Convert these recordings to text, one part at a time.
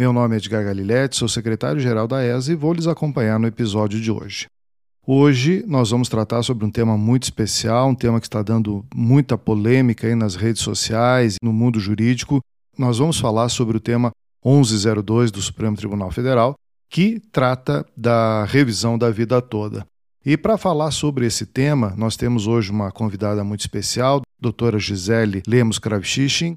Meu nome é Edgar Galiletti, sou secretário-geral da ESA e vou lhes acompanhar no episódio de hoje. Hoje nós vamos tratar sobre um tema muito especial, um tema que está dando muita polêmica aí nas redes sociais, no mundo jurídico. Nós vamos falar sobre o tema 1102 do Supremo Tribunal Federal, que trata da revisão da vida toda. E para falar sobre esse tema, nós temos hoje uma convidada muito especial, doutora Gisele Lemos Kravchichin,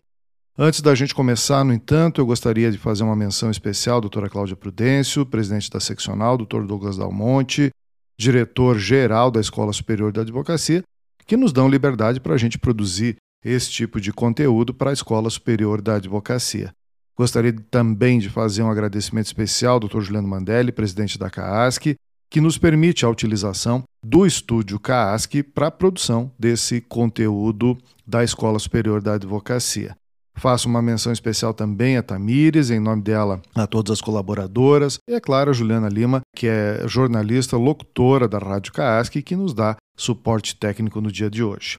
Antes da gente começar, no entanto, eu gostaria de fazer uma menção especial à doutora Cláudia Prudêncio, presidente da seccional, doutor Douglas Dalmonte, diretor-geral da Escola Superior da Advocacia, que nos dão liberdade para a gente produzir esse tipo de conteúdo para a Escola Superior da Advocacia. Gostaria também de fazer um agradecimento especial ao Dr. Juliano Mandelli, presidente da CAASC, que nos permite a utilização do estúdio CAASC para a produção desse conteúdo da Escola Superior da Advocacia. Faço uma menção especial também a Tamires, em nome dela a todas as colaboradoras, e é claro a Juliana Lima, que é jornalista, locutora da Rádio Caasc, que nos dá suporte técnico no dia de hoje.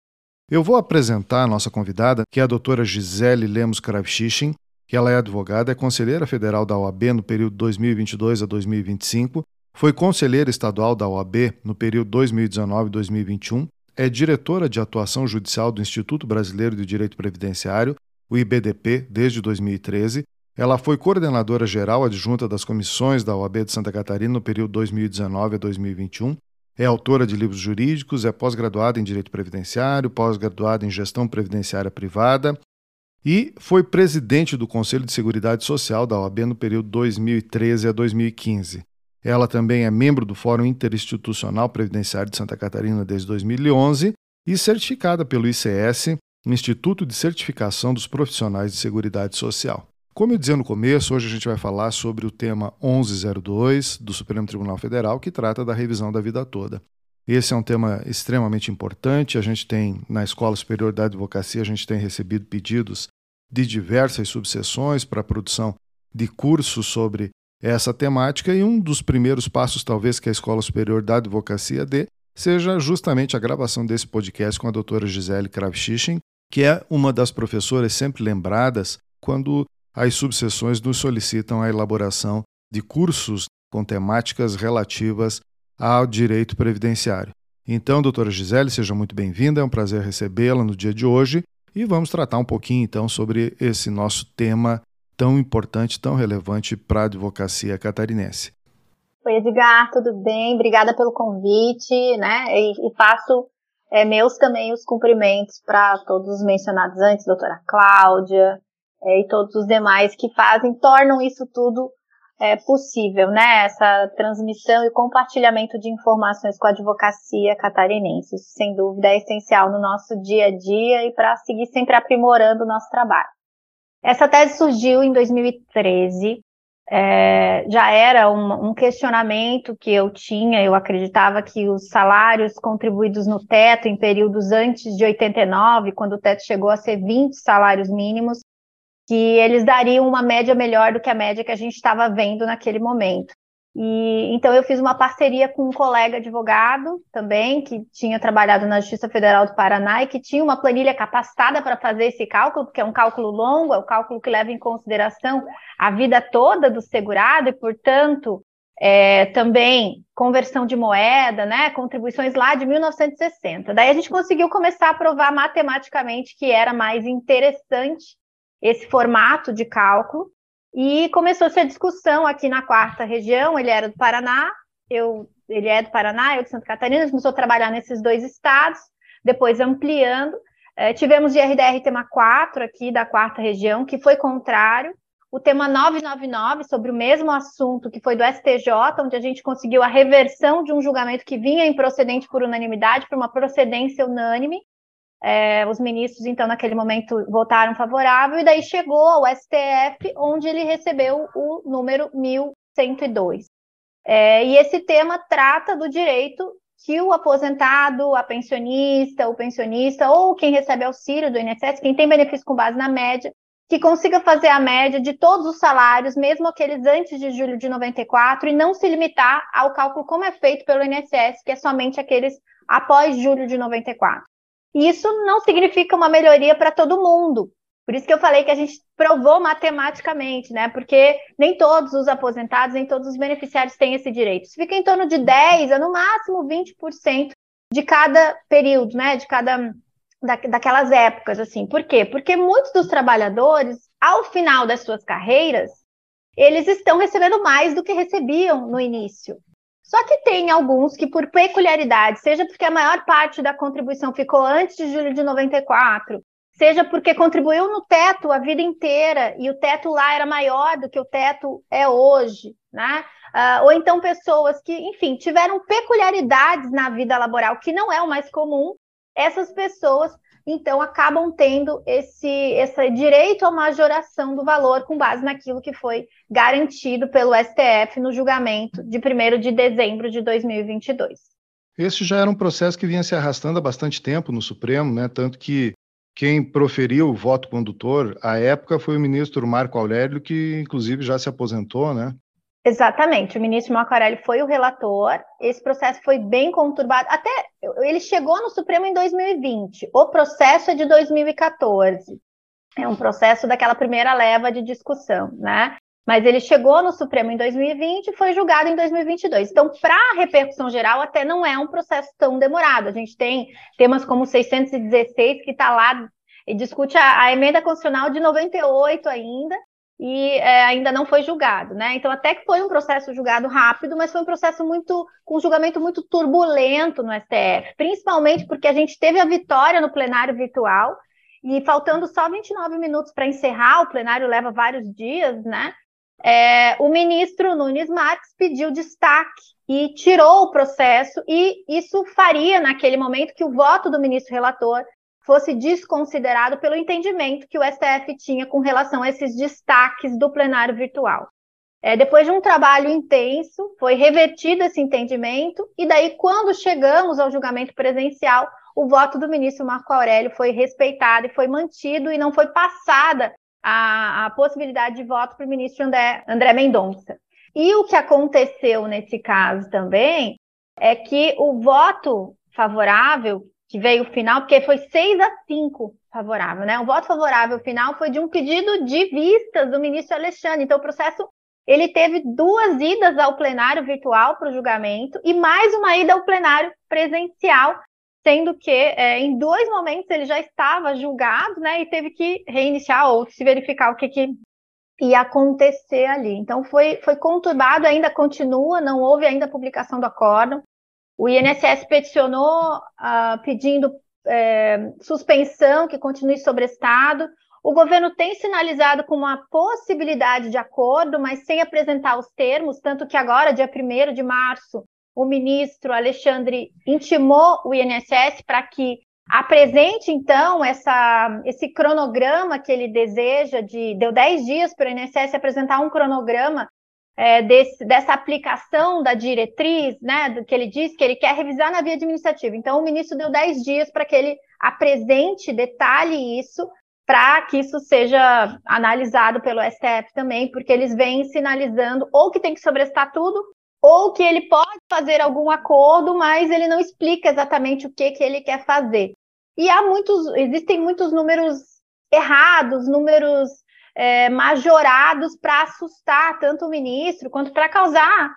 Eu vou apresentar a nossa convidada, que é a doutora Gisele Lemos Kravchichin, que ela é advogada, é conselheira federal da OAB no período 2022 a 2025, foi conselheira estadual da OAB no período 2019-2021, é diretora de atuação judicial do Instituto Brasileiro de Direito Previdenciário o IBDP, desde 2013. Ela foi coordenadora geral adjunta das comissões da OAB de Santa Catarina no período 2019 a 2021. É autora de livros jurídicos, é pós-graduada em Direito Previdenciário, pós-graduada em Gestão Previdenciária Privada e foi presidente do Conselho de Seguridade Social da OAB no período 2013 a 2015. Ela também é membro do Fórum Interinstitucional Previdenciário de Santa Catarina desde 2011 e certificada pelo ICS Instituto de Certificação dos Profissionais de Seguridade Social. Como eu dizia no começo, hoje a gente vai falar sobre o tema 1102 do Supremo Tribunal Federal, que trata da revisão da vida toda. Esse é um tema extremamente importante. A gente tem, na Escola Superior da Advocacia, a gente tem recebido pedidos de diversas subseções para a produção de cursos sobre essa temática, e um dos primeiros passos, talvez, que a Escola Superior da Advocacia dê, seja justamente a gravação desse podcast com a doutora Gisele Kravchichin, que é uma das professoras sempre lembradas quando as subseções nos solicitam a elaboração de cursos com temáticas relativas ao direito previdenciário. Então, doutora Gisele, seja muito bem-vinda, é um prazer recebê-la no dia de hoje e vamos tratar um pouquinho então sobre esse nosso tema tão importante, tão relevante para a advocacia catarinense. Oi, Edgar, tudo bem? Obrigada pelo convite, né? E, e faço é, meus também os cumprimentos para todos os mencionados antes, doutora Cláudia, é, e todos os demais que fazem, tornam isso tudo é, possível, né? Essa transmissão e compartilhamento de informações com a advocacia catarinense. Isso, sem dúvida, é essencial no nosso dia a dia e para seguir sempre aprimorando o nosso trabalho. Essa tese surgiu em 2013 é, já era um, um, questionamento que eu tinha, eu acreditava que os salários contribuídos no teto em períodos antes de 89, quando o teto chegou a ser 20 salários mínimos, que eles dariam uma média melhor do que a média que a gente estava vendo naquele momento. E então eu fiz uma parceria com um colega advogado também, que tinha trabalhado na Justiça Federal do Paraná e que tinha uma planilha capacitada para fazer esse cálculo, porque é um cálculo longo, é um cálculo que leva em consideração a vida toda do segurado e, portanto, é, também conversão de moeda, né, contribuições lá de 1960. Daí a gente conseguiu começar a provar matematicamente que era mais interessante esse formato de cálculo e começou-se a discussão aqui na quarta região, ele era do Paraná, eu, ele é do Paraná, eu de Santa Catarina, começou a trabalhar nesses dois estados, depois ampliando. É, tivemos de RDR tema 4 aqui da quarta região, que foi contrário. O tema 999, sobre o mesmo assunto, que foi do STJ, onde a gente conseguiu a reversão de um julgamento que vinha improcedente por unanimidade para uma procedência unânime. É, os ministros, então, naquele momento, votaram favorável, e daí chegou ao STF, onde ele recebeu o número 1102. É, e esse tema trata do direito que o aposentado, a pensionista, o pensionista ou quem recebe auxílio do INSS, quem tem benefício com base na média, que consiga fazer a média de todos os salários, mesmo aqueles antes de julho de 94, e não se limitar ao cálculo como é feito pelo INSS, que é somente aqueles após julho de 94. E isso não significa uma melhoria para todo mundo. Por isso que eu falei que a gente provou matematicamente, né? Porque nem todos os aposentados, nem todos os beneficiários têm esse direito. Isso fica em torno de 10 a no máximo 20% de cada período, né? De cada da, daquelas épocas, assim. Por quê? Porque muitos dos trabalhadores, ao final das suas carreiras, eles estão recebendo mais do que recebiam no início. Só que tem alguns que, por peculiaridade, seja porque a maior parte da contribuição ficou antes de julho de 94, seja porque contribuiu no teto a vida inteira e o teto lá era maior do que o teto é hoje, né? Uh, ou então pessoas que, enfim, tiveram peculiaridades na vida laboral, que não é o mais comum, essas pessoas então acabam tendo esse, esse direito à majoração do valor com base naquilo que foi garantido pelo STF no julgamento de 1 de dezembro de 2022. Esse já era um processo que vinha se arrastando há bastante tempo no Supremo, né? tanto que quem proferiu o voto condutor à época foi o ministro Marco Aurélio, que inclusive já se aposentou, né? Exatamente, o ministro Marco Aurélio foi o relator, esse processo foi bem conturbado, até ele chegou no Supremo em 2020, o processo é de 2014, é um processo daquela primeira leva de discussão, né? Mas ele chegou no Supremo em 2020 e foi julgado em 2022. Então, para a repercussão geral, até não é um processo tão demorado. A gente tem temas como 616, que está lá e discute a, a emenda constitucional de 98 ainda, e é, ainda não foi julgado, né? Então, até que foi um processo julgado rápido, mas foi um processo muito, com um julgamento muito turbulento no STF, principalmente porque a gente teve a vitória no plenário virtual, e faltando só 29 minutos para encerrar, o plenário leva vários dias, né? É, o ministro Nunes Marques pediu destaque e tirou o processo, e isso faria, naquele momento, que o voto do ministro relator fosse desconsiderado pelo entendimento que o STF tinha com relação a esses destaques do plenário virtual. É, depois de um trabalho intenso, foi revertido esse entendimento, e daí, quando chegamos ao julgamento presencial, o voto do ministro Marco Aurélio foi respeitado e foi mantido, e não foi passada a, a possibilidade de voto para o ministro André, André Mendonça. E o que aconteceu nesse caso também é que o voto favorável que veio o final, porque foi 6 a 5 favorável, né? O voto favorável final foi de um pedido de vistas do ministro Alexandre. Então, o processo ele teve duas idas ao plenário virtual para o julgamento e mais uma ida ao plenário presencial, sendo que é, em dois momentos ele já estava julgado, né? E teve que reiniciar ou se verificar o que, que ia acontecer ali. Então foi, foi conturbado, ainda continua, não houve ainda publicação do acórdão. O INSS peticionou uh, pedindo é, suspensão, que continue sobre estado. O governo tem sinalizado com uma possibilidade de acordo, mas sem apresentar os termos, tanto que agora, dia 1 de março, o ministro Alexandre intimou o INSS para que apresente, então, essa, esse cronograma que ele deseja, de, deu 10 dias para o INSS apresentar um cronograma é, desse, dessa aplicação da diretriz, né, do que ele diz que ele quer revisar na via administrativa. Então, o ministro deu 10 dias para que ele apresente, detalhe isso, para que isso seja analisado pelo STF também, porque eles vêm sinalizando ou que tem que sobrestar tudo, ou que ele pode fazer algum acordo, mas ele não explica exatamente o que, que ele quer fazer. E há muitos, existem muitos números errados, números é, majorados para assustar tanto o ministro quanto para causar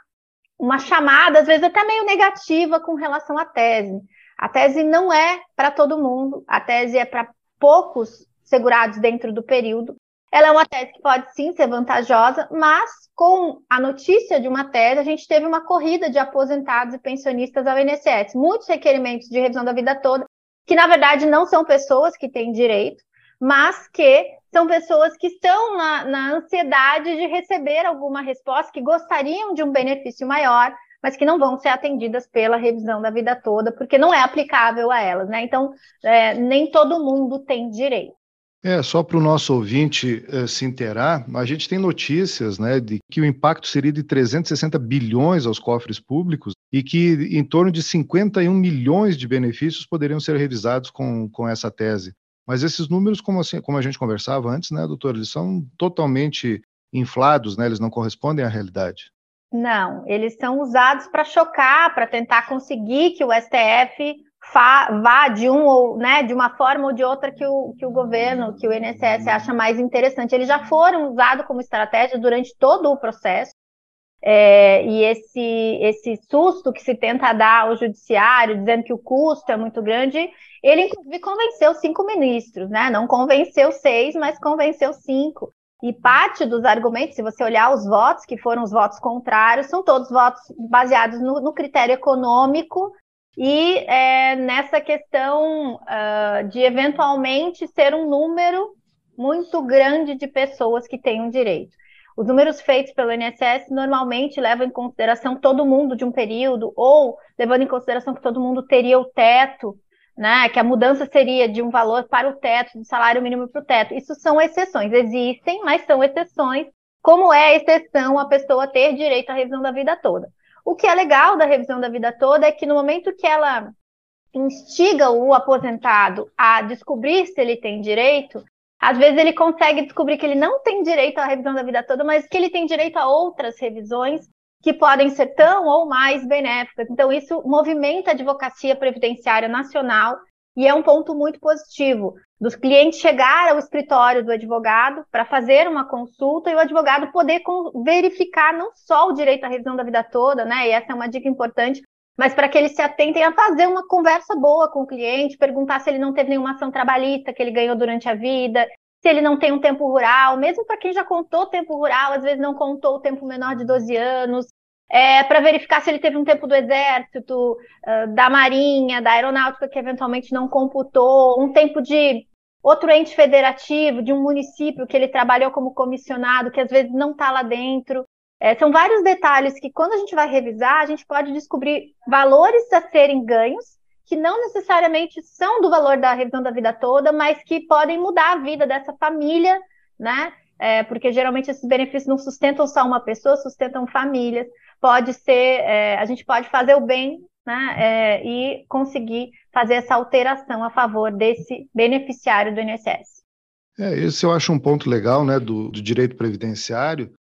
uma chamada, às vezes até meio negativa com relação à tese. A tese não é para todo mundo, a tese é para poucos segurados dentro do período. Ela é uma tese que pode sim ser vantajosa, mas com a notícia de uma tese, a gente teve uma corrida de aposentados e pensionistas ao INSS, muitos requerimentos de revisão da vida toda, que na verdade não são pessoas que têm direito, mas que são pessoas que estão na, na ansiedade de receber alguma resposta, que gostariam de um benefício maior, mas que não vão ser atendidas pela revisão da vida toda, porque não é aplicável a elas, né? Então, é, nem todo mundo tem direito. É, só para o nosso ouvinte uh, se inteirar, a gente tem notícias né, de que o impacto seria de 360 bilhões aos cofres públicos e que em torno de 51 milhões de benefícios poderiam ser revisados com, com essa tese. Mas esses números, como, assim, como a gente conversava antes, né, doutor, eles são totalmente inflados, né, eles não correspondem à realidade. Não, eles são usados para chocar, para tentar conseguir que o STF vá de um ou né, de uma forma ou de outra que o, que o governo, que o INSS acha mais interessante. Eles já foram usados como estratégia durante todo o processo. É, e esse, esse susto que se tenta dar ao judiciário, dizendo que o custo é muito grande, ele inclusive convenceu cinco ministros, né? Não convenceu seis, mas convenceu cinco. E parte dos argumentos, se você olhar os votos, que foram os votos contrários, são todos votos baseados no, no critério econômico e é, nessa questão uh, de eventualmente ser um número muito grande de pessoas que têm um direito. Os números feitos pelo INSS normalmente levam em consideração todo mundo de um período, ou levando em consideração que todo mundo teria o teto, né? Que a mudança seria de um valor para o teto, do salário mínimo para o teto. Isso são exceções, existem, mas são exceções, como é a exceção a pessoa ter direito à revisão da vida toda. O que é legal da revisão da vida toda é que no momento que ela instiga o aposentado a descobrir se ele tem direito, às vezes ele consegue descobrir que ele não tem direito à revisão da vida toda, mas que ele tem direito a outras revisões que podem ser tão ou mais benéficas. Então, isso movimenta a advocacia previdenciária nacional e é um ponto muito positivo dos clientes chegar ao escritório do advogado para fazer uma consulta e o advogado poder verificar não só o direito à revisão da vida toda, né? E essa é uma dica importante, mas para que eles se atentem a fazer uma conversa boa com o cliente, perguntar se ele não teve nenhuma ação trabalhista que ele ganhou durante a vida, se ele não tem um tempo rural, mesmo para quem já contou tempo rural, às vezes não contou o tempo menor de 12 anos, é, para verificar se ele teve um tempo do exército, da marinha, da aeronáutica que eventualmente não computou, um tempo de outro ente federativo, de um município que ele trabalhou como comissionado, que às vezes não está lá dentro. É, são vários detalhes que, quando a gente vai revisar, a gente pode descobrir valores a serem ganhos, que não necessariamente são do valor da revisão da vida toda, mas que podem mudar a vida dessa família, né? É, porque geralmente esses benefícios não sustentam só uma pessoa, sustentam famílias pode ser, é, a gente pode fazer o bem né, é, e conseguir fazer essa alteração a favor desse beneficiário do INSS. É, esse eu acho um ponto legal né, do, do direito previdenciário,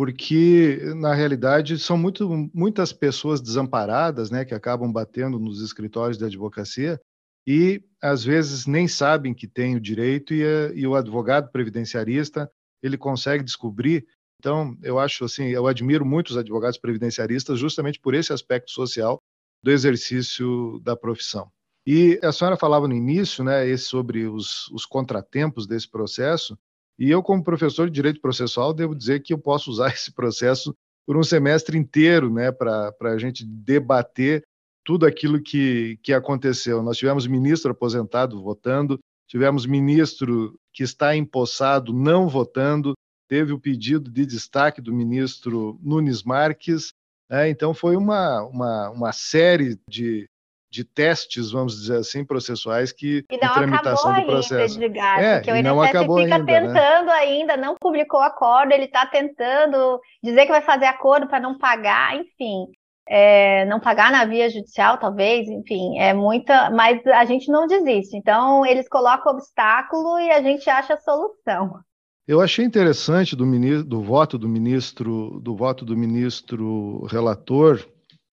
porque na realidade são muito, muitas pessoas desamparadas né, que acabam batendo nos escritórios de advocacia e às vezes nem sabem que tem o direito e, e o advogado previdenciarista ele consegue descobrir então, eu acho assim, eu admiro muito os advogados previdenciaristas justamente por esse aspecto social do exercício da profissão. E a senhora falava no início, né, sobre os, os contratempos desse processo, e eu, como professor de direito processual, devo dizer que eu posso usar esse processo por um semestre inteiro, né, para a gente debater tudo aquilo que, que aconteceu. Nós tivemos ministro aposentado votando, tivemos ministro que está empossado não votando, teve o pedido de destaque do ministro Nunes Marques. Né? Então, foi uma, uma, uma série de, de testes, vamos dizer assim, processuais que e não tramitação do processo. Ainda, Edgar, é, porque o não acabou fica ainda, né? tentando né? ainda, não publicou acordo, ele está tentando dizer que vai fazer acordo para não pagar, enfim. É, não pagar na via judicial, talvez, enfim, é muita, mas a gente não desiste. Então, eles colocam obstáculo e a gente acha a solução. Eu achei interessante do, ministro, do voto do ministro, do voto do ministro relator,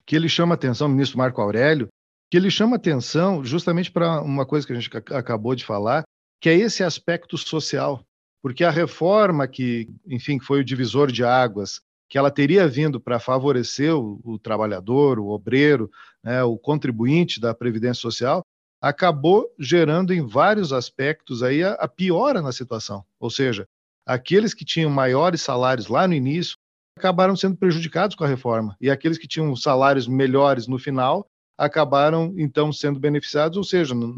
que ele chama atenção, o ministro Marco Aurélio, que ele chama atenção justamente para uma coisa que a gente acabou de falar, que é esse aspecto social, porque a reforma que, enfim, foi o divisor de águas, que ela teria vindo para favorecer o, o, trabalhador, o obreiro, né, o contribuinte da previdência social, acabou gerando em vários aspectos aí a, a piora na situação. Ou seja, aqueles que tinham maiores salários lá no início acabaram sendo prejudicados com a reforma, e aqueles que tinham salários melhores no final acabaram então sendo beneficiados, ou seja, não,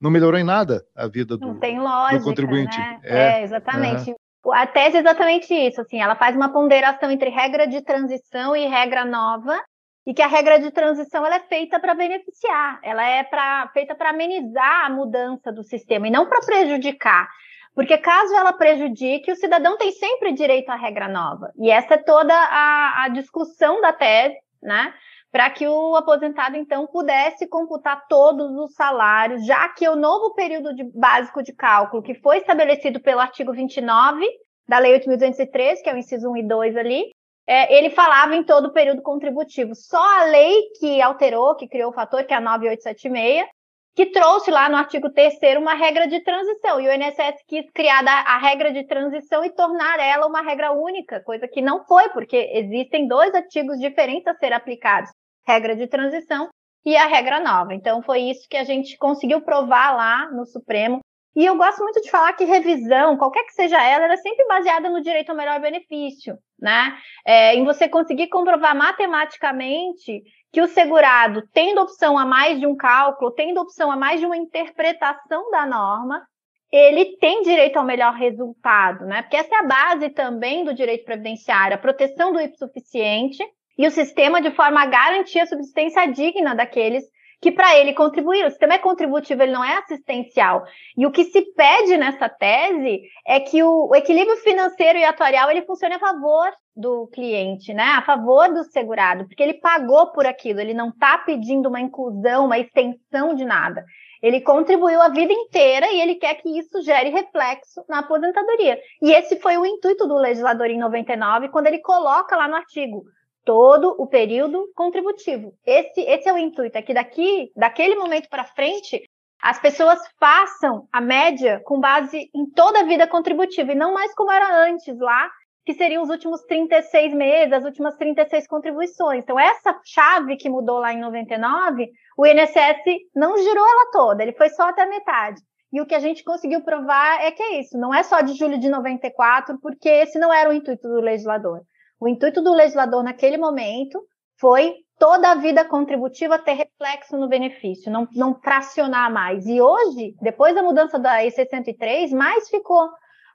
não melhorou em nada a vida do, lógica, do contribuinte. Né? É, é, exatamente. A tese é exatamente isso, assim, ela faz uma ponderação entre regra de transição e regra nova, e que a regra de transição ela é feita para beneficiar, ela é pra, feita para amenizar a mudança do sistema e não para prejudicar. Porque caso ela prejudique, o cidadão tem sempre direito à regra nova. E essa é toda a, a discussão da tese, né? Para que o aposentado, então, pudesse computar todos os salários, já que o novo período de, básico de cálculo, que foi estabelecido pelo artigo 29 da Lei 8.203, que é o inciso 1 e 2 ali, é, ele falava em todo o período contributivo. Só a lei que alterou, que criou o fator, que é a 9876, que trouxe lá no artigo 3 uma regra de transição. E o INSS quis criar a regra de transição e tornar ela uma regra única, coisa que não foi, porque existem dois artigos diferentes a ser aplicados: regra de transição e a regra nova. Então, foi isso que a gente conseguiu provar lá no Supremo. E eu gosto muito de falar que revisão, qualquer que seja ela, ela é sempre baseada no direito ao melhor benefício, né? É, em você conseguir comprovar matematicamente que o segurado, tendo opção a mais de um cálculo, tendo opção a mais de uma interpretação da norma, ele tem direito ao melhor resultado, né? Porque essa é a base também do direito previdenciário, a proteção do hipossuficiente e o sistema de forma a garantir a subsistência digna daqueles que para ele contribuir. O sistema é contributivo, ele não é assistencial. E o que se pede nessa tese é que o, o equilíbrio financeiro e atuarial ele funcione a favor do cliente, né? A favor do segurado, porque ele pagou por aquilo, ele não está pedindo uma inclusão, uma extensão de nada. Ele contribuiu a vida inteira e ele quer que isso gere reflexo na aposentadoria. E esse foi o intuito do legislador em 99, quando ele coloca lá no artigo todo o período contributivo. Esse, esse é o intuito, é que daqui, daquele momento para frente, as pessoas façam a média com base em toda a vida contributiva, e não mais como era antes lá, que seriam os últimos 36 meses, as últimas 36 contribuições. Então, essa chave que mudou lá em 99, o INSS não girou ela toda, ele foi só até metade. E o que a gente conseguiu provar é que é isso, não é só de julho de 94, porque esse não era o intuito do legislador. O intuito do legislador naquele momento foi toda a vida contributiva ter reflexo no benefício, não, não fracionar mais. E hoje, depois da mudança da E603, mais ficou.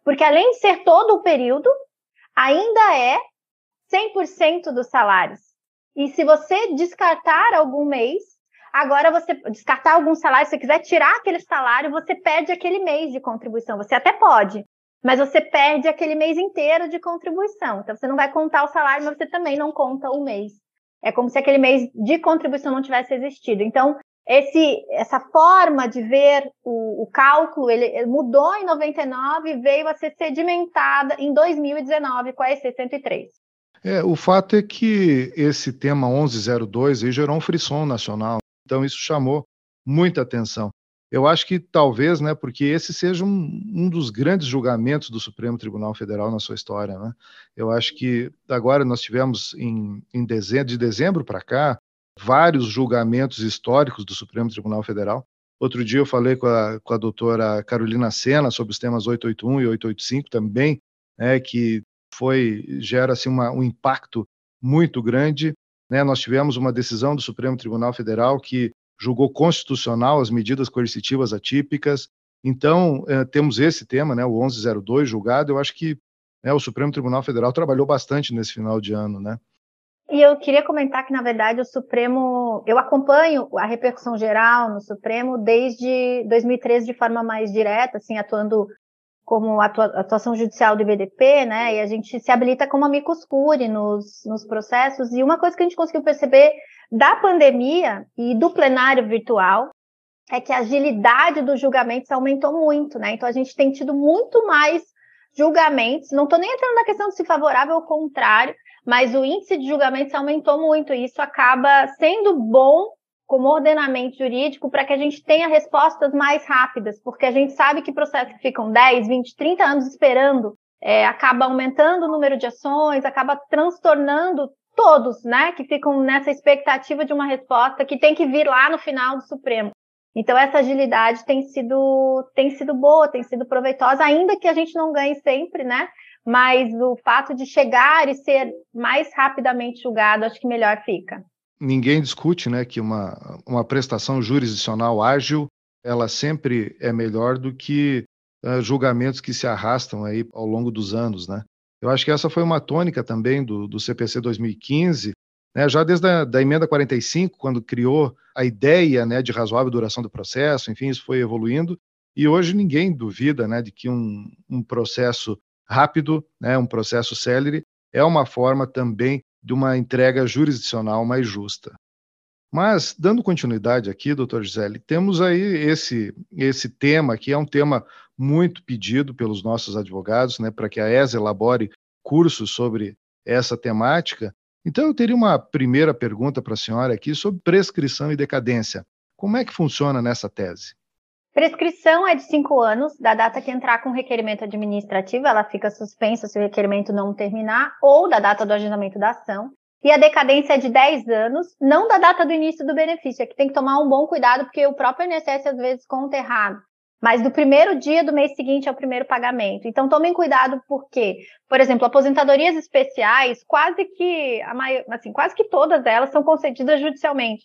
Porque além de ser todo o período, ainda é 100% dos salários. E se você descartar algum mês, agora você descartar algum salário, se você quiser tirar aquele salário, você perde aquele mês de contribuição. Você até pode, mas você perde aquele mês inteiro de contribuição. Então, você não vai contar o salário, mas você também não conta o mês. É como se aquele mês de contribuição não tivesse existido. Então, esse, essa forma de ver o, o cálculo, ele, mudou em 99 e veio a ser sedimentada em 2019 com a EC 103. É, o fato é que esse tema 1102 aí gerou um frisson nacional, então isso chamou muita atenção. Eu acho que talvez, né, porque esse seja um, um dos grandes julgamentos do Supremo Tribunal Federal na sua história, né? Eu acho que agora nós tivemos em, em dezembro, de dezembro para cá vários julgamentos históricos do Supremo Tribunal Federal. Outro dia eu falei com a, com a doutora Carolina Sena sobre os temas 881 e 885 também, né, que foi gera assim uma, um impacto muito grande. Né? Nós tivemos uma decisão do Supremo Tribunal Federal que julgou constitucional as medidas coercitivas atípicas. Então, é, temos esse tema, né, o 1102 julgado. Eu acho que né, o Supremo Tribunal Federal trabalhou bastante nesse final de ano, né? E eu queria comentar que, na verdade, o Supremo, eu acompanho a repercussão geral no Supremo desde 2013 de forma mais direta, assim, atuando como atuação judicial do IBDP, né? E a gente se habilita como amicus curiae nos, nos processos. E uma coisa que a gente conseguiu perceber da pandemia e do plenário virtual é que a agilidade dos julgamentos aumentou muito, né? Então a gente tem tido muito mais julgamentos. Não estou nem entrando na questão de se favorável ou contrário, mas o índice de julgamentos aumentou muito e isso acaba sendo bom como ordenamento jurídico para que a gente tenha respostas mais rápidas, porque a gente sabe que processos que ficam 10, 20, 30 anos esperando é, acaba aumentando o número de ações, acaba transtornando todos, né, que ficam nessa expectativa de uma resposta que tem que vir lá no final do Supremo. Então essa agilidade tem sido tem sido boa, tem sido proveitosa, ainda que a gente não ganhe sempre, né? Mas o fato de chegar e ser mais rapidamente julgado, acho que melhor fica. Ninguém discute, né, que uma uma prestação jurisdicional ágil, ela sempre é melhor do que uh, julgamentos que se arrastam aí ao longo dos anos, né? Eu acho que essa foi uma tônica também do, do CPC 2015, né, já desde a da emenda 45, quando criou a ideia né, de razoável duração do processo, enfim, isso foi evoluindo, E hoje ninguém duvida né, de que um, um processo rápido, né, um processo célere, é uma forma também de uma entrega jurisdicional mais justa. Mas, dando continuidade aqui, doutor Gisele, temos aí esse, esse tema, que é um tema muito pedido pelos nossos advogados, né, para que a ESA elabore cursos sobre essa temática. Então, eu teria uma primeira pergunta para a senhora aqui sobre prescrição e decadência. Como é que funciona nessa tese? Prescrição é de cinco anos, da data que entrar com requerimento administrativo, ela fica suspensa se o requerimento não terminar, ou da data do agendamento da ação. E a decadência é de 10 anos, não da data do início do benefício. Aqui tem que tomar um bom cuidado, porque o próprio INSS às vezes conta errado. Mas do primeiro dia do mês seguinte ao primeiro pagamento. Então tomem cuidado, porque, por exemplo, aposentadorias especiais, quase que a maior, assim, quase que todas elas são concedidas judicialmente.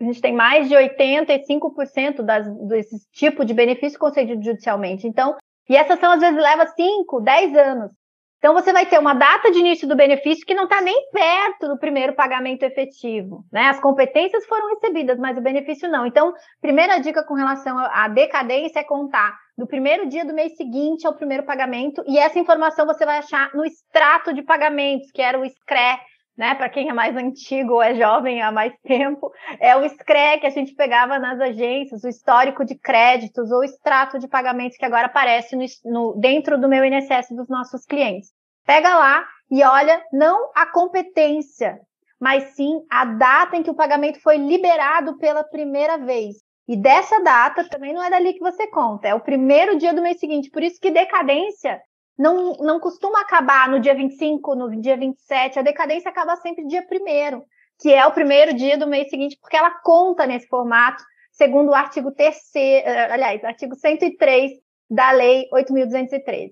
A gente tem mais de 85% das, desse tipo de benefício concedido judicialmente. Então, e essa ação às vezes leva 5, 10 anos. Então, você vai ter uma data de início do benefício que não está nem perto do primeiro pagamento efetivo. Né? As competências foram recebidas, mas o benefício não. Então, primeira dica com relação à decadência é contar do primeiro dia do mês seguinte ao primeiro pagamento, e essa informação você vai achar no extrato de pagamentos, que era o SCRE, né? Para quem é mais antigo ou é jovem há mais tempo, é o SCRE que a gente pegava nas agências, o histórico de créditos ou extrato de pagamentos que agora aparece no, no, dentro do meu INSS dos nossos clientes. Pega lá e olha não a competência, mas sim a data em que o pagamento foi liberado pela primeira vez. E dessa data também não é dali que você conta, é o primeiro dia do mês seguinte. Por isso que decadência não, não costuma acabar no dia 25, no dia 27, a decadência acaba sempre dia 1 que é o primeiro dia do mês seguinte, porque ela conta nesse formato, segundo o artigo 3 eh, aliás, artigo 103 da Lei 8.213.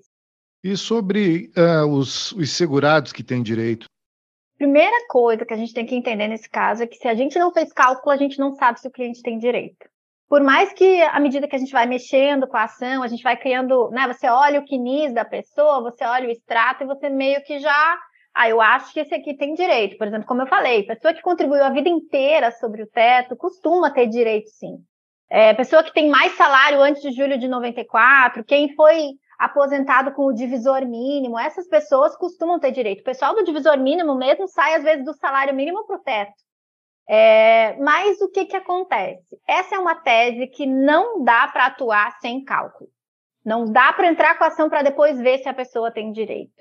E sobre uh, os, os segurados que têm direito? Primeira coisa que a gente tem que entender nesse caso é que se a gente não fez cálculo, a gente não sabe se o cliente tem direito por mais que à medida que a gente vai mexendo com a ação, a gente vai criando, né? Você olha o quinis da pessoa, você olha o extrato e você meio que já. Ah, eu acho que esse aqui tem direito. Por exemplo, como eu falei, pessoa que contribuiu a vida inteira sobre o teto costuma ter direito, sim. É, pessoa que tem mais salário antes de julho de 94, quem foi aposentado com o divisor mínimo, essas pessoas costumam ter direito. O pessoal do divisor mínimo mesmo sai, às vezes, do salário mínimo para o teto. É, mas o que, que acontece? Essa é uma tese que não dá para atuar sem cálculo. Não dá para entrar com a ação para depois ver se a pessoa tem direito.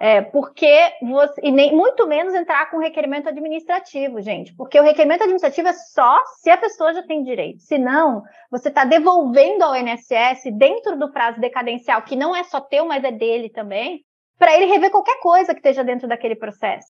É, porque você, e nem muito menos entrar com requerimento administrativo, gente, porque o requerimento administrativo é só se a pessoa já tem direito. Se não, você está devolvendo ao INSS dentro do prazo decadencial, que não é só teu, mas é dele também, para ele rever qualquer coisa que esteja dentro daquele processo.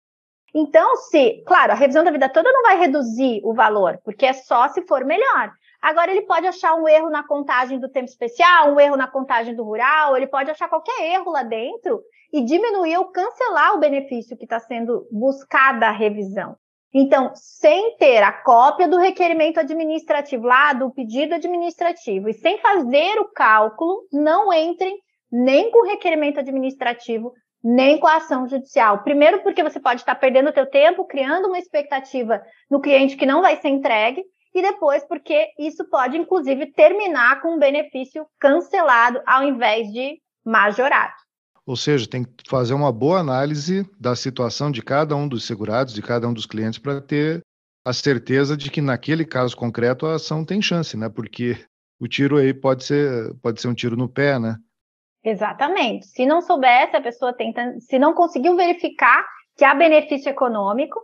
Então, se, claro, a revisão da vida toda não vai reduzir o valor, porque é só se for melhor. Agora, ele pode achar um erro na contagem do tempo especial, um erro na contagem do rural, ele pode achar qualquer erro lá dentro e diminuir ou cancelar o benefício que está sendo buscada a revisão. Então, sem ter a cópia do requerimento administrativo lá, do pedido administrativo, e sem fazer o cálculo, não entrem nem com requerimento administrativo, nem com a ação judicial. Primeiro, porque você pode estar perdendo o teu tempo, criando uma expectativa no cliente que não vai ser entregue, e depois porque isso pode, inclusive, terminar com um benefício cancelado ao invés de majorado. Ou seja, tem que fazer uma boa análise da situação de cada um dos segurados, de cada um dos clientes, para ter a certeza de que naquele caso concreto a ação tem chance, né? Porque o tiro aí pode ser, pode ser um tiro no pé, né? Exatamente. Se não soubesse, a pessoa tenta, se não conseguiu verificar que há benefício econômico,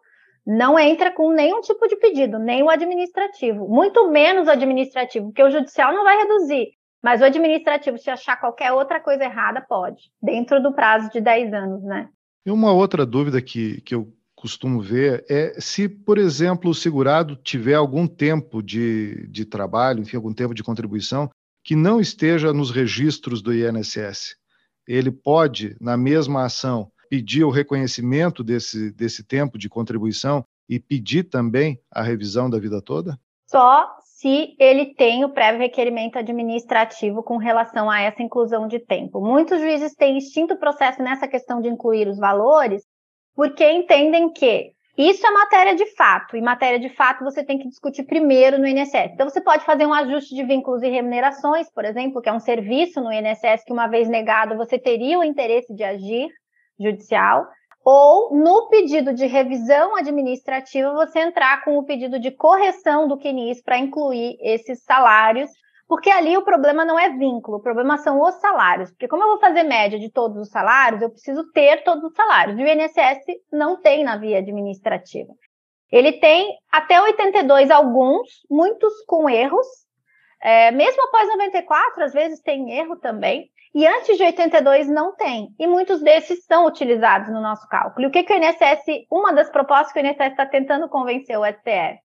não entra com nenhum tipo de pedido, nem o administrativo, muito menos o administrativo, porque o judicial não vai reduzir, mas o administrativo, se achar qualquer outra coisa errada, pode, dentro do prazo de 10 anos, né? E uma outra dúvida que, que eu costumo ver é se, por exemplo, o segurado tiver algum tempo de, de trabalho, enfim, algum tempo de contribuição, que não esteja nos registros do INSS. Ele pode, na mesma ação, pedir o reconhecimento desse, desse tempo de contribuição e pedir também a revisão da vida toda? Só se ele tem o prévio requerimento administrativo com relação a essa inclusão de tempo. Muitos juízes têm extinto processo nessa questão de incluir os valores, porque entendem que Isso é matéria de fato, e matéria de fato você tem que discutir primeiro no INSS. Então, você pode fazer um ajuste de vínculos e remunerações, por exemplo, que é um serviço no INSS que, uma vez negado, você teria o interesse de agir judicial, ou no pedido de revisão administrativa, você entrar com o pedido de correção do QNIS para incluir esses salários porque ali o problema não é vínculo, o problema são os salários. Porque como eu vou fazer média de todos os salários, eu preciso ter todos os salários. E o INSS não tem na via administrativa. Ele tem até 82 alguns, muitos com erros. É, mesmo após 94, às vezes tem erro também. E antes de 82 não tem. E muitos desses são utilizados no nosso cálculo. E o que, que o INSS, uma das propostas que o INSS está tentando convencer o STF?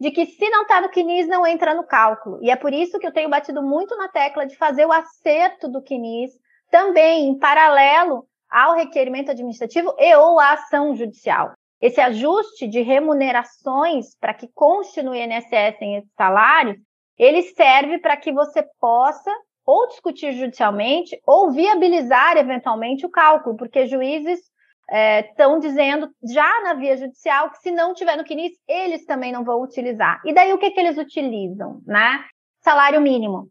De que se não está no CNIS, não entra no cálculo. E é por isso que eu tenho batido muito na tecla de fazer o acerto do CNIS também em paralelo ao requerimento administrativo e ou à ação judicial. Esse ajuste de remunerações para que conste no INSS em esses salários, ele serve para que você possa ou discutir judicialmente ou viabilizar eventualmente o cálculo, porque juízes estão é, dizendo já na via judicial que se não tiver no CNIS, eles também não vão utilizar. E daí o que, que eles utilizam? Né? Salário mínimo.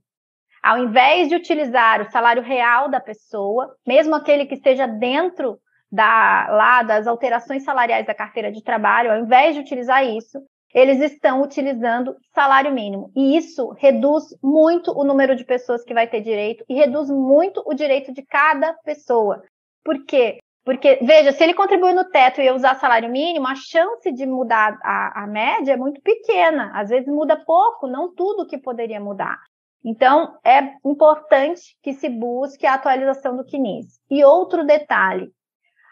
Ao invés de utilizar o salário real da pessoa, mesmo aquele que esteja dentro da, lá das alterações salariais da carteira de trabalho, ao invés de utilizar isso, eles estão utilizando salário mínimo. E isso reduz muito o número de pessoas que vai ter direito e reduz muito o direito de cada pessoa. Por quê? Porque, veja, se ele contribui no teto e eu usar salário mínimo, a chance de mudar a, a média é muito pequena. Às vezes muda pouco, não tudo que poderia mudar. Então, é importante que se busque a atualização do CNIS. E outro detalhe: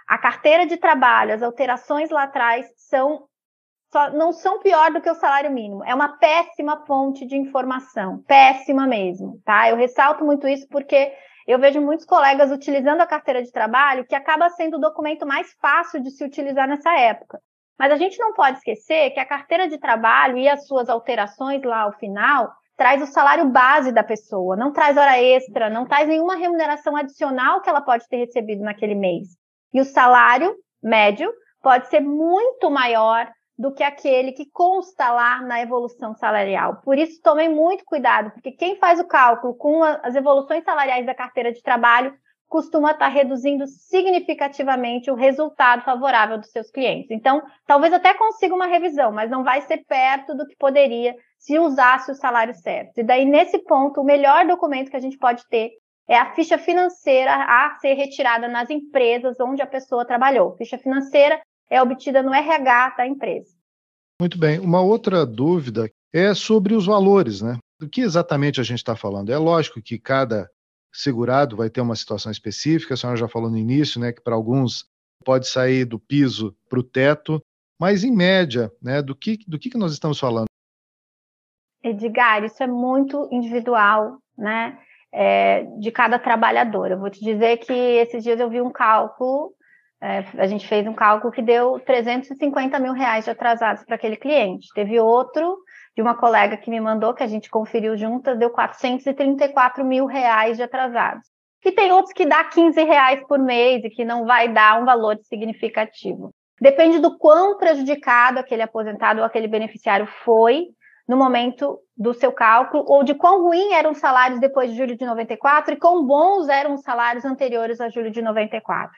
a carteira de trabalho, as alterações lá atrás são só, não são pior do que o salário mínimo. É uma péssima fonte de informação, péssima mesmo, tá? Eu ressalto muito isso porque eu vejo muitos colegas utilizando a carteira de trabalho, que acaba sendo o documento mais fácil de se utilizar nessa época. Mas a gente não pode esquecer que a carteira de trabalho e as suas alterações lá ao final traz o salário base da pessoa, não traz hora extra, não traz nenhuma remuneração adicional que ela pode ter recebido naquele mês. E o salário médio pode ser muito maior do que aquele que consta lá na evolução salarial. Por isso, tomem muito cuidado, porque quem faz o cálculo com as evoluções salariais da carteira de trabalho costuma estar reduzindo significativamente o resultado favorável dos seus clientes. Então, talvez até consiga uma revisão, mas não vai ser perto do que poderia se usasse o salário certo. E daí, nesse ponto, o melhor documento que a gente pode ter é a ficha financeira a ser retirada nas empresas onde a pessoa trabalhou. Ficha financeira é obtida no RH da empresa. Muito bem. Uma outra dúvida é sobre os valores, né? Do que exatamente a gente está falando? É lógico que cada segurado vai ter uma situação específica, a senhora já falou no início, né, que para alguns pode sair do piso para o teto, mas em média, né, do que, do que, que nós estamos falando? Edgar, isso é muito individual, né, é, de cada trabalhador. Eu vou te dizer que esses dias eu vi um cálculo é, a gente fez um cálculo que deu 350 mil reais de atrasados para aquele cliente. Teve outro de uma colega que me mandou, que a gente conferiu juntas, deu 434 mil reais de atrasados. E tem outros que dá 15 reais por mês e que não vai dar um valor significativo. Depende do quão prejudicado aquele aposentado ou aquele beneficiário foi no momento do seu cálculo, ou de quão ruim eram os salários depois de julho de 94 e quão bons eram os salários anteriores a julho de 94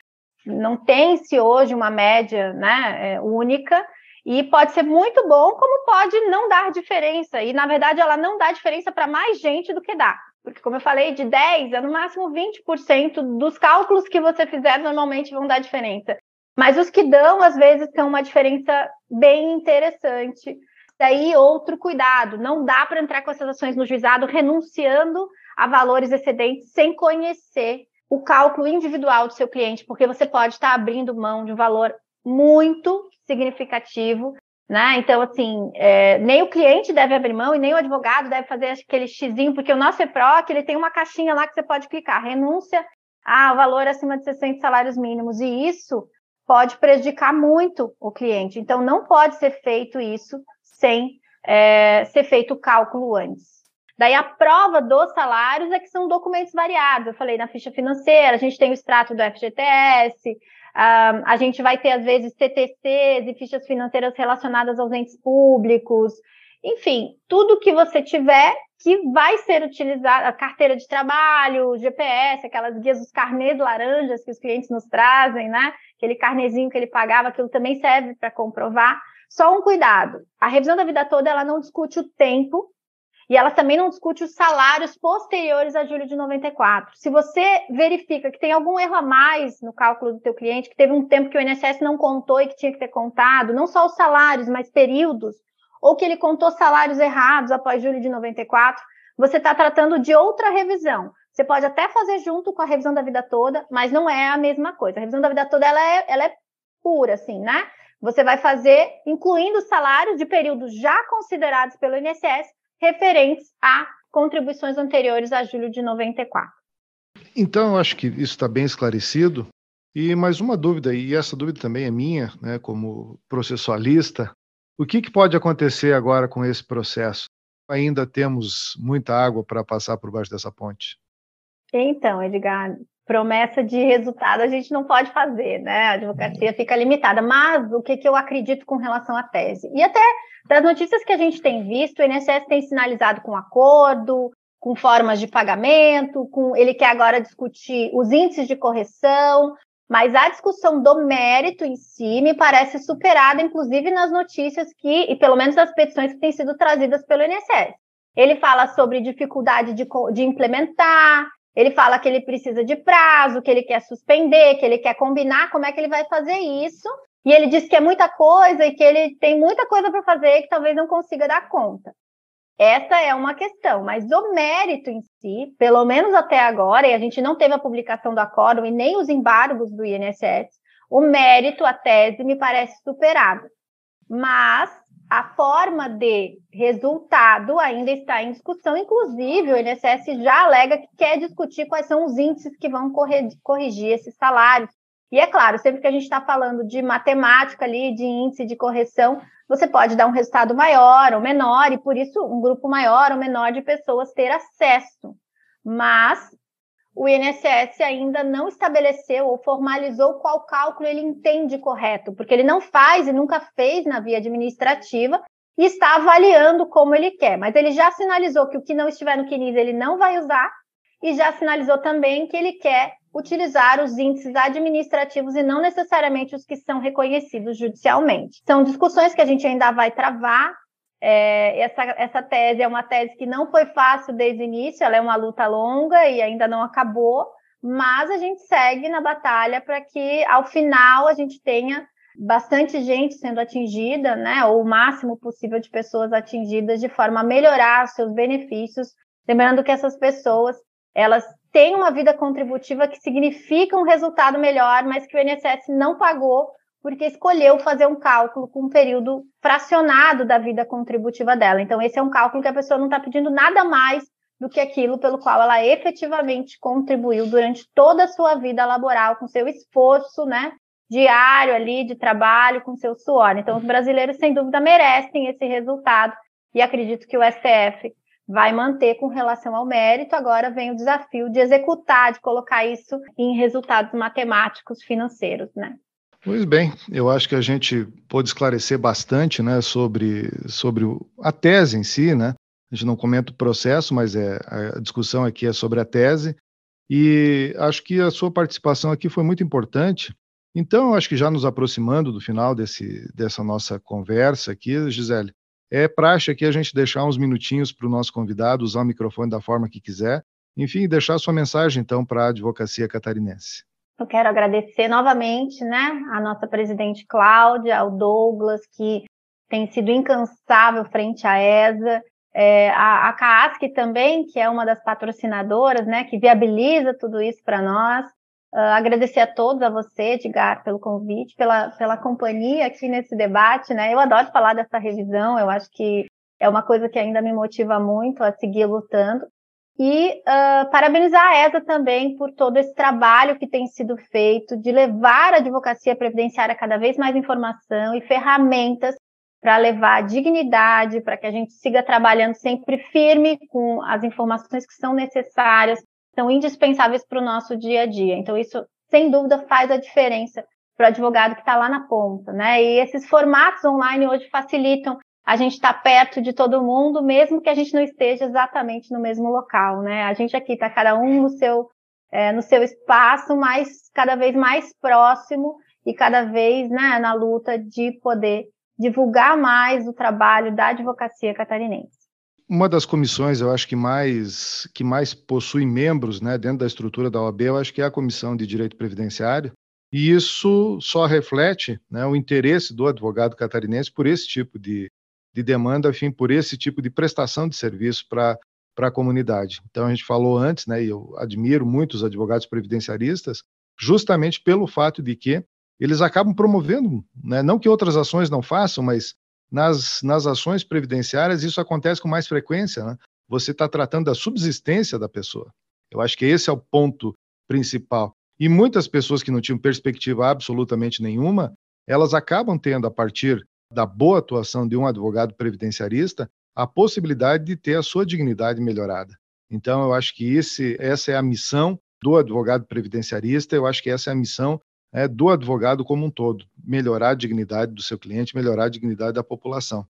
não tem-se hoje uma média né, é, única, e pode ser muito bom, como pode não dar diferença. E, na verdade, ela não dá diferença para mais gente do que dá. Porque, como eu falei, de 10% a no máximo 20% dos cálculos que você fizer normalmente vão dar diferença. Mas os que dão, às vezes, são uma diferença bem interessante. Daí, outro cuidado: não dá para entrar com essas ações no juizado renunciando a valores excedentes sem conhecer o cálculo individual do seu cliente, porque você pode estar abrindo mão de um valor muito significativo, né? Então, assim, é, nem o cliente deve abrir mão e nem o advogado deve fazer aquele xizinho, porque o nosso EPROC, ele tem uma caixinha lá que você pode clicar, renúncia a valor acima de 60 salários mínimos, e isso pode prejudicar muito o cliente. Então, não pode ser feito isso sem é, ser feito o cálculo antes. Daí a prova dos salários é que são documentos variados. Eu falei na ficha financeira, a gente tem o extrato do FGTS, Uh, a gente vai ter, às vezes, CTCs e fichas financeiras relacionadas aos entes públicos. Enfim, tudo que você tiver que vai ser utilizado, a carteira de trabalho, GPS, aquelas guias, os carnês laranjas que os clientes nos trazem, né? Aquele carnezinho que ele pagava, aquilo também serve para comprovar. Só um cuidado, a revisão da vida toda, ela não discute o tempo e ela também não discute os salários posteriores a julho de 94. Se você verifica que tem algum erro a mais no cálculo do teu cliente, que teve um tempo que o INSS não contou e que tinha que ter contado, não só os salários, mas períodos, ou que ele contou salários errados após julho de 94, você está tratando de outra revisão. Você pode até fazer junto com a revisão da vida toda, mas não é a mesma coisa. A revisão da vida toda ela é, ela é pura, assim, né? Você vai fazer incluindo salários de períodos já considerados pelo INSS referentes a contribuições anteriores a julho de 94. Então, eu acho que isso está bem esclarecido. E mais uma dúvida, e essa dúvida também é minha, né, como processualista. O que, que pode acontecer agora com esse processo? Ainda temos muita água para passar por baixo dessa ponte? Então, Edgar, promessa de resultado a gente não pode fazer, né? A advocacia fica limitada. Mas o que, que eu acredito com relação à tese? E até das notícias que a gente tem visto, o INSS tem sinalizado com acordo, com formas de pagamento, com ele quer agora discutir os índices de correção, mas a discussão do mérito em si me parece superada, inclusive nas notícias que, e pelo menos nas petições que têm sido trazidas pelo INSS. Ele fala sobre dificuldade de, de implementar, ele fala que ele precisa de prazo, que ele quer suspender, que ele quer combinar como é que ele vai fazer isso, e ele diz que é muita coisa e que ele tem muita coisa para fazer que talvez não consiga dar conta. Essa é uma questão, mas o mérito em si, pelo menos até agora, e a gente não teve a publicação do acórdão e nem os embargos do INSS, o mérito, a tese, me parece superado. Mas a forma de resultado ainda está em discussão, inclusive o INSS já alega que quer discutir quais são os índices que vão corrigir esses salários, e é claro, sempre que a gente está falando de matemática ali, de índice de correção, você pode dar um resultado maior ou menor, e por isso um grupo maior ou menor de pessoas ter acesso. Mas o INSS ainda não estabeleceu ou formalizou qual cálculo ele entende correto, porque ele não faz e nunca fez na via administrativa e está avaliando como ele quer. Mas ele já sinalizou que o que não estiver no CNIS ele não vai usar e já sinalizou também que ele quer utilizar os índices administrativos e não necessariamente os que são reconhecidos judicialmente. São discussões que a gente ainda vai travar. É, essa, essa tese é uma tese que não foi fácil desde o início, ela é uma luta longa e ainda não acabou, mas a gente segue na batalha para que, ao final, a gente tenha bastante gente sendo atingida, né, ou o máximo possível de pessoas atingidas de forma a melhorar seus benefícios. Lembrando que essas pessoas elas têm uma vida contributiva que significa um resultado melhor, mas que o INSS não pagou porque escolheu fazer um cálculo com um período fracionado da vida contributiva dela. Então, esse é um cálculo que a pessoa não está pedindo nada mais do que aquilo pelo qual ela efetivamente contribuiu durante toda a sua vida laboral, com seu esforço, né, diário ali de trabalho, com seu suor. Então, os brasileiros, sem dúvida, merecem esse resultado e acredito que o STF vai manter com relação ao mérito, agora vem o desafio de executar, de colocar isso em resultados matemáticos financeiros, né? Pois bem, eu acho que a gente pôde esclarecer bastante, né, sobre, sobre a tese em si, né? A gente não comenta o processo, mas é, a discussão aqui é sobre a tese. E acho que a sua participação aqui foi muito importante. Então, acho que já nos aproximando do final desse, dessa nossa conversa aqui, Gisele, é praxe aqui a gente deixar uns minutinhos para o nosso convidado usar o microfone da forma que quiser. Enfim, deixar sua mensagem, então, para a advocacia catarinense. Eu quero agradecer novamente né, a nossa presidente Cláudia, ao Douglas, que tem sido incansável frente à ESA, é, a, a CAASC também, que é uma das patrocinadoras, né, que viabiliza tudo isso para nós. Uh, agradecer a todos, a você, Edgar, pelo convite, pela, pela companhia aqui nesse debate, né? Eu adoro falar dessa revisão, eu acho que é uma coisa que ainda me motiva muito a seguir lutando. E uh, parabenizar a ESA também por todo esse trabalho que tem sido feito de levar a advocacia previdenciária cada vez mais informação e ferramentas para levar dignidade, para que a gente siga trabalhando sempre firme com as informações que são necessárias são indispensáveis para o nosso dia a dia. Então, isso, sem dúvida, faz a diferença para o advogado que está lá na ponta, né? E esses formatos online hoje facilitam a gente estar tá perto de todo mundo, mesmo que a gente não esteja exatamente no mesmo local, né? A gente aqui está cada um no seu é, no seu espaço, mas cada vez mais próximo e cada vez né, na luta de poder divulgar mais o trabalho da advocacia catarinense. Uma das comissões, eu acho que mais que mais possui membros, né, dentro da estrutura da OAB, eu acho que é a comissão de direito previdenciário, e isso só reflete né, o interesse do advogado catarinense por esse tipo de, de demanda, enfim, por esse tipo de prestação de serviço para a comunidade. Então, a gente falou antes, né, e eu admiro muito os advogados previdenciaristas, justamente pelo fato de que eles acabam promovendo, né, não que outras ações não façam, mas nas, nas ações previdenciárias isso acontece com mais frequência. Né? Você está tratando da subsistência da pessoa. Eu acho que esse é o ponto principal. E muitas pessoas que não tinham perspectiva absolutamente nenhuma, elas acabam tendo, a partir da boa atuação de um advogado previdenciarista, a possibilidade de ter a sua dignidade melhorada. Então, eu acho que esse, essa é a missão do advogado previdenciarista, eu acho que essa é a missão é, do advogado como um todo: melhorar a dignidade do seu cliente, melhorar a dignidade da população.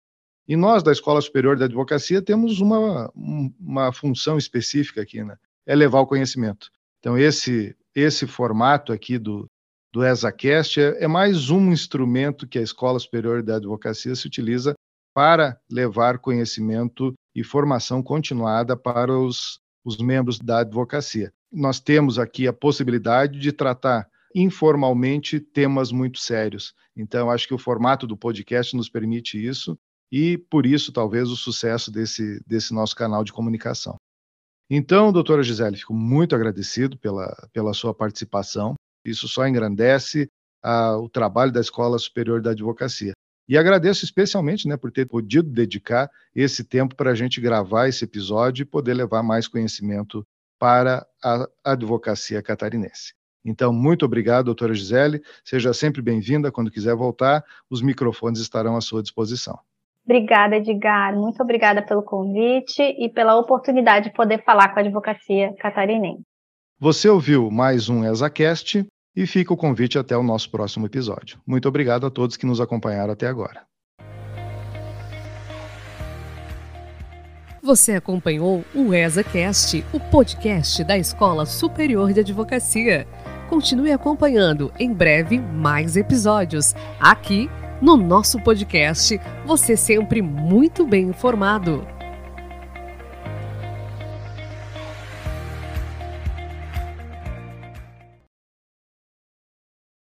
E nós, da Escola Superior de Advocacia, temos uma, uma função específica aqui, né? É levar o conhecimento. Então, esse esse formato aqui do, do ESACast é, é mais um instrumento que a Escola Superior da Advocacia se utiliza para levar conhecimento e formação continuada para os, os membros da advocacia. Nós temos aqui a possibilidade de tratar informalmente temas muito sérios. Então, acho que o formato do podcast nos permite isso e, por isso, talvez o sucesso desse, desse nosso canal de comunicação. Então, doutora Gisele, fico muito agradecido pela, pela sua participação. Isso só engrandece a, o trabalho da Escola Superior da Advocacia. E agradeço especialmente né, por ter podido dedicar esse tempo para a gente gravar esse episódio e poder levar mais conhecimento para a advocacia catarinense. Então, muito obrigado, doutora Gisele. Seja sempre bem-vinda. Quando quiser voltar, os microfones estarão à sua disposição. Obrigada, Edgar. Muito obrigada pelo convite e pela oportunidade de poder falar com a advocacia catarinense. Você ouviu mais um ESACast e fica o convite até o nosso próximo episódio. Muito obrigado a todos que nos acompanharam até agora. Você acompanhou o ESACast, o podcast da Escola Superior de Advocacia. Continue acompanhando, em breve mais episódios, aqui no nosso podcast, você sempre muito bem informado.